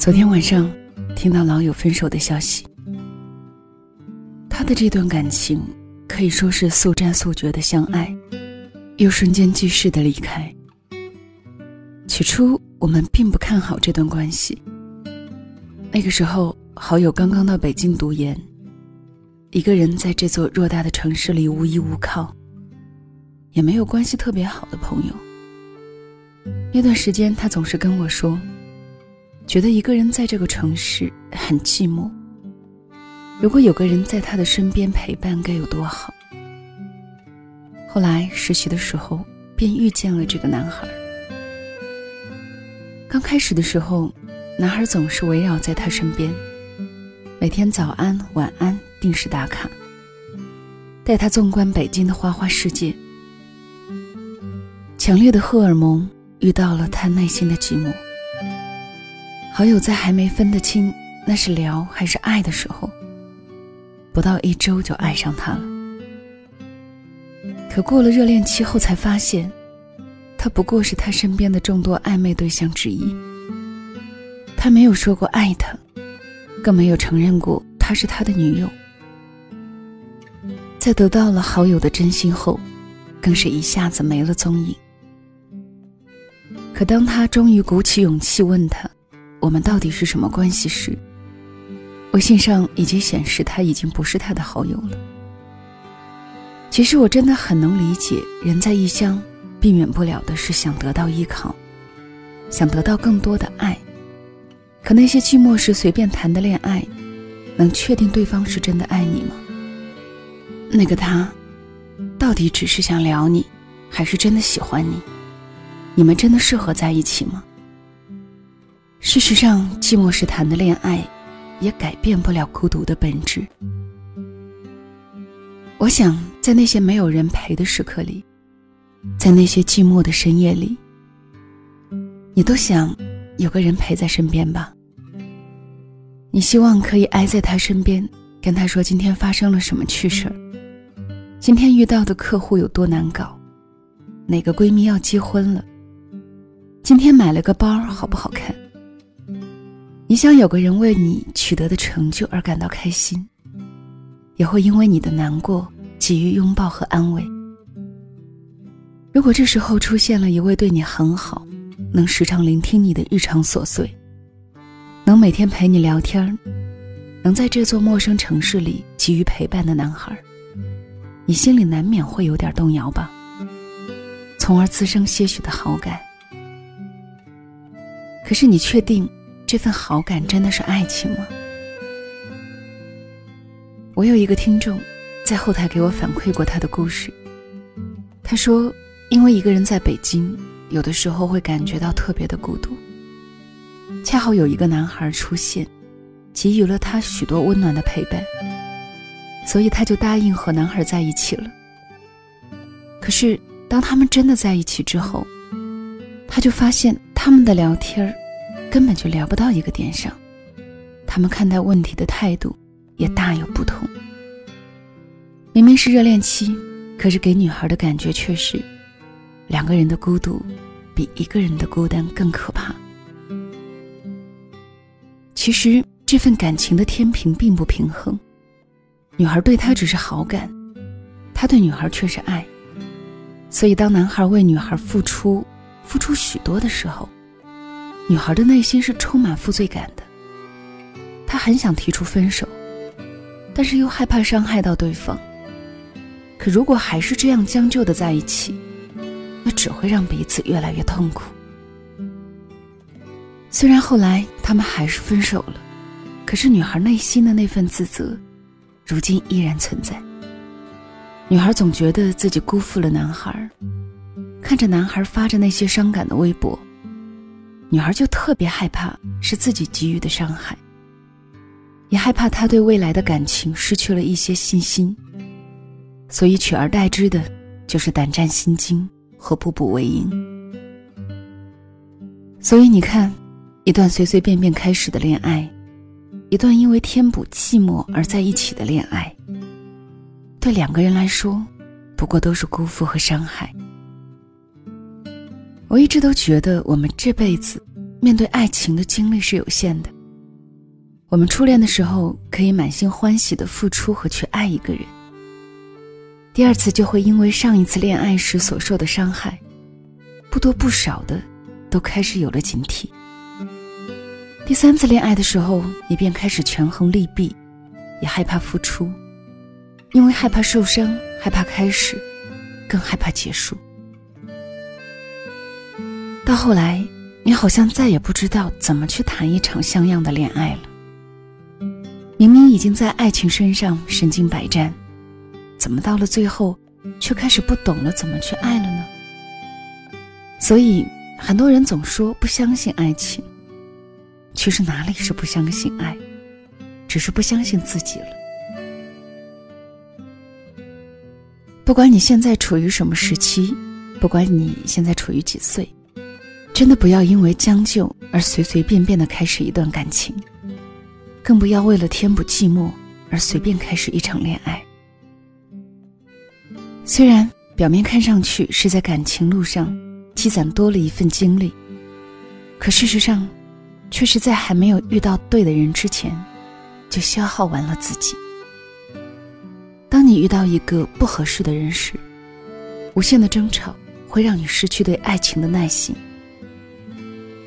昨天晚上听到老友分手的消息，他的这段感情可以说是速战速决的相爱，又瞬间即逝的离开。起初我们并不看好这段关系。那个时候，好友刚刚到北京读研，一个人在这座偌大的城市里无依无靠，也没有关系特别好的朋友。那段时间，他总是跟我说。觉得一个人在这个城市很寂寞。如果有个人在他的身边陪伴，该有多好。后来实习的时候，便遇见了这个男孩。刚开始的时候，男孩总是围绕在他身边，每天早安晚安定时打卡，带他纵观北京的花花世界。强烈的荷尔蒙遇到了他内心的寂寞。好友在还没分得清那是聊还是爱的时候，不到一周就爱上他了。可过了热恋期后，才发现，他不过是他身边的众多暧昧对象之一。他没有说过爱他，更没有承认过他是他的女友。在得到了好友的真心后，更是一下子没了踪影。可当他终于鼓起勇气问他。我们到底是什么关系时，微信上已经显示他已经不是他的好友了。其实我真的很能理解，人在异乡，避免不了的是想得到依靠，想得到更多的爱。可那些寂寞时随便谈的恋爱，能确定对方是真的爱你吗？那个他，到底只是想聊你，还是真的喜欢你？你们真的适合在一起吗？事实上，寂寞时谈的恋爱，也改变不了孤独的本质。我想，在那些没有人陪的时刻里，在那些寂寞的深夜里，你都想有个人陪在身边吧。你希望可以挨在他身边，跟他说今天发生了什么趣事儿，今天遇到的客户有多难搞，哪个闺蜜要结婚了，今天买了个包好不好看。你想有个人为你取得的成就而感到开心，也会因为你的难过给予拥抱和安慰。如果这时候出现了一位对你很好，能时常聆听你的日常琐碎，能每天陪你聊天，能在这座陌生城市里给予陪伴的男孩，你心里难免会有点动摇吧，从而滋生些许的好感。可是你确定？这份好感真的是爱情吗？我有一个听众，在后台给我反馈过他的故事。他说，因为一个人在北京，有的时候会感觉到特别的孤独。恰好有一个男孩出现，给予了他许多温暖的陪伴，所以他就答应和男孩在一起了。可是，当他们真的在一起之后，他就发现他们的聊天儿。根本就聊不到一个点上，他们看待问题的态度也大有不同。明明是热恋期，可是给女孩的感觉却是，两个人的孤独比一个人的孤单更可怕。其实这份感情的天平并不平衡，女孩对他只是好感，他对女孩却是爱。所以当男孩为女孩付出，付出许多的时候。女孩的内心是充满负罪感的，她很想提出分手，但是又害怕伤害到对方。可如果还是这样将就的在一起，那只会让彼此越来越痛苦。虽然后来他们还是分手了，可是女孩内心的那份自责，如今依然存在。女孩总觉得自己辜负了男孩，看着男孩发着那些伤感的微博。女孩就特别害怕是自己给予的伤害，也害怕他对未来的感情失去了一些信心，所以取而代之的就是胆战心惊和步步为营。所以你看，一段随随便便开始的恋爱，一段因为填补寂寞而在一起的恋爱，对两个人来说，不过都是辜负和伤害。我一直都觉得，我们这辈子面对爱情的精力是有限的。我们初恋的时候可以满心欢喜的付出和去爱一个人，第二次就会因为上一次恋爱时所受的伤害，不多不少的都开始有了警惕。第三次恋爱的时候，你便开始权衡利弊，也害怕付出，因为害怕受伤，害怕开始，更害怕结束。到后来，你好像再也不知道怎么去谈一场像样的恋爱了。明明已经在爱情身上身经百战，怎么到了最后，却开始不懂了怎么去爱了呢？所以，很多人总说不相信爱情。其实哪里是不相信爱，只是不相信自己了。不管你现在处于什么时期，不管你现在处于几岁，真的不要因为将就而随随便便的开始一段感情，更不要为了填补寂寞而随便开始一场恋爱。虽然表面看上去是在感情路上积攒多了一份经历，可事实上。却是在还没有遇到对的人之前，就消耗完了自己。当你遇到一个不合适的人时，无限的争吵会让你失去对爱情的耐心。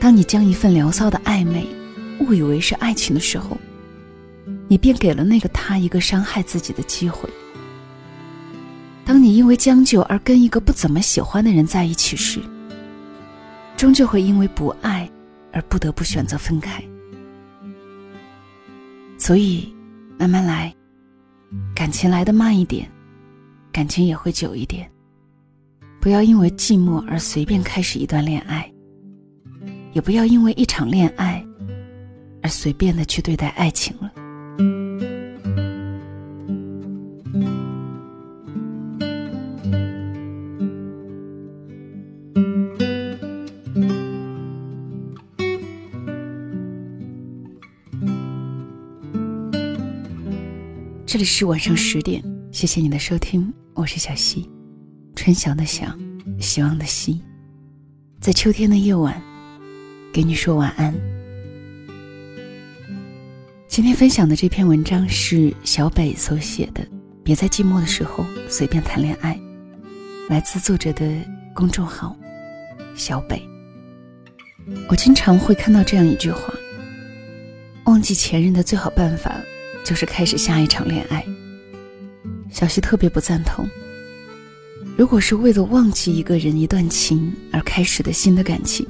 当你将一份聊骚的暧昧误以为是爱情的时候，你便给了那个他一个伤害自己的机会。当你因为将就而跟一个不怎么喜欢的人在一起时，终究会因为不爱。而不得不选择分开，所以慢慢来，感情来的慢一点，感情也会久一点。不要因为寂寞而随便开始一段恋爱，也不要因为一场恋爱而随便的去对待爱情了。这里是晚上十点，谢谢你的收听，我是小溪，春晓的晓，希望的希，在秋天的夜晚，给你说晚安。今天分享的这篇文章是小北所写的，别在寂寞的时候随便谈恋爱，来自作者的公众号小北。我经常会看到这样一句话：忘记前任的最好办法。就是开始下一场恋爱。小溪特别不赞同。如果是为了忘记一个人一段情而开始的新的感情，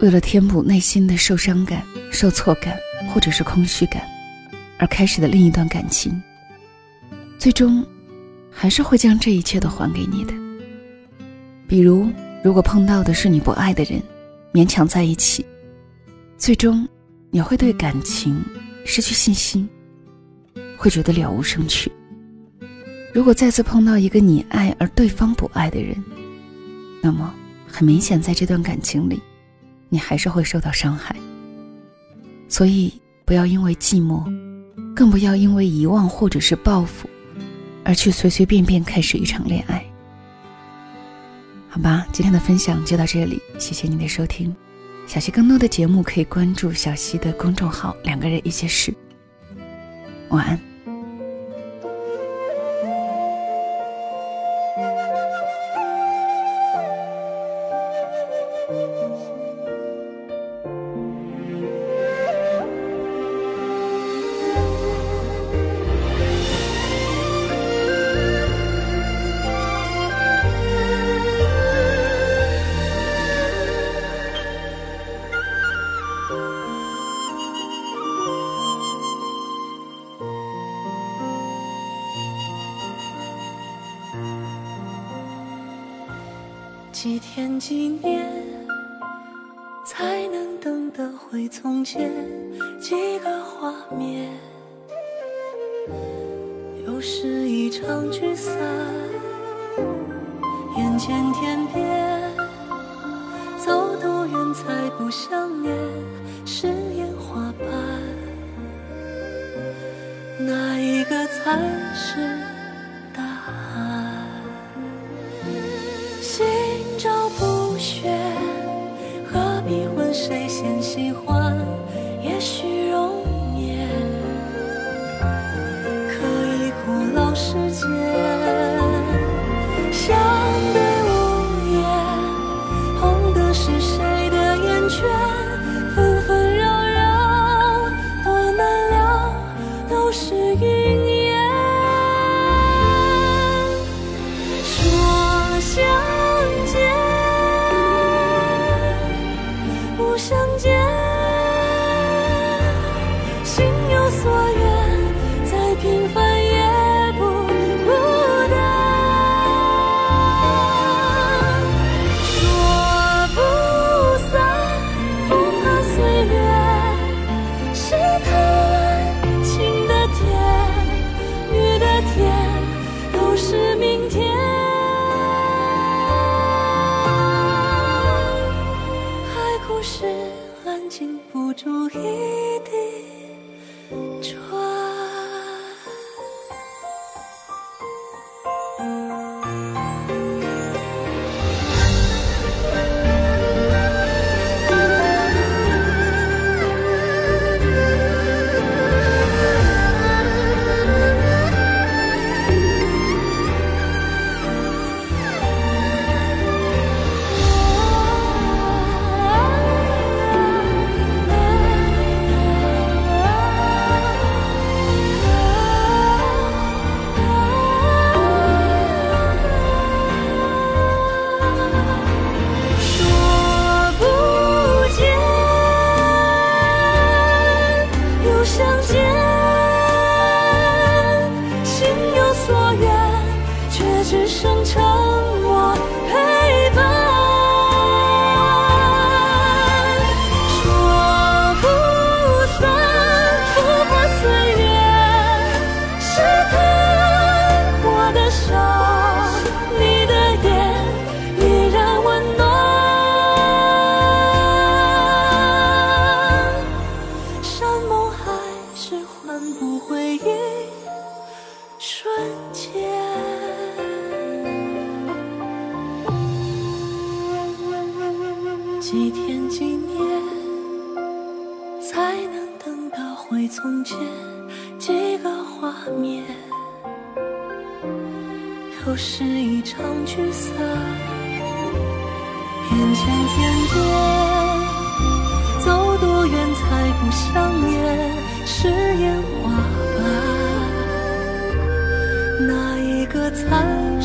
为了填补内心的受伤感、受挫感或者是空虚感而开始的另一段感情，最终还是会将这一切都还给你的。比如，如果碰到的是你不爱的人，勉强在一起，最终你会对感情失去信心。会觉得了无生趣。如果再次碰到一个你爱而对方不爱的人，那么很明显，在这段感情里，你还是会受到伤害。所以，不要因为寂寞，更不要因为遗忘或者是报复，而去随随便便开始一场恋爱。好吧，今天的分享就到这里，谢谢你的收听。小溪更多的节目可以关注小溪的公众号“两个人一些事”。晚安。几天几年，才能等得回从前？几个画面，又是一场聚散。眼前天边，走多远才不想念？是烟花般，哪一个才是？画面，又是一场聚散。眼前天边，走多远才不想念？是烟花瓣，那一个残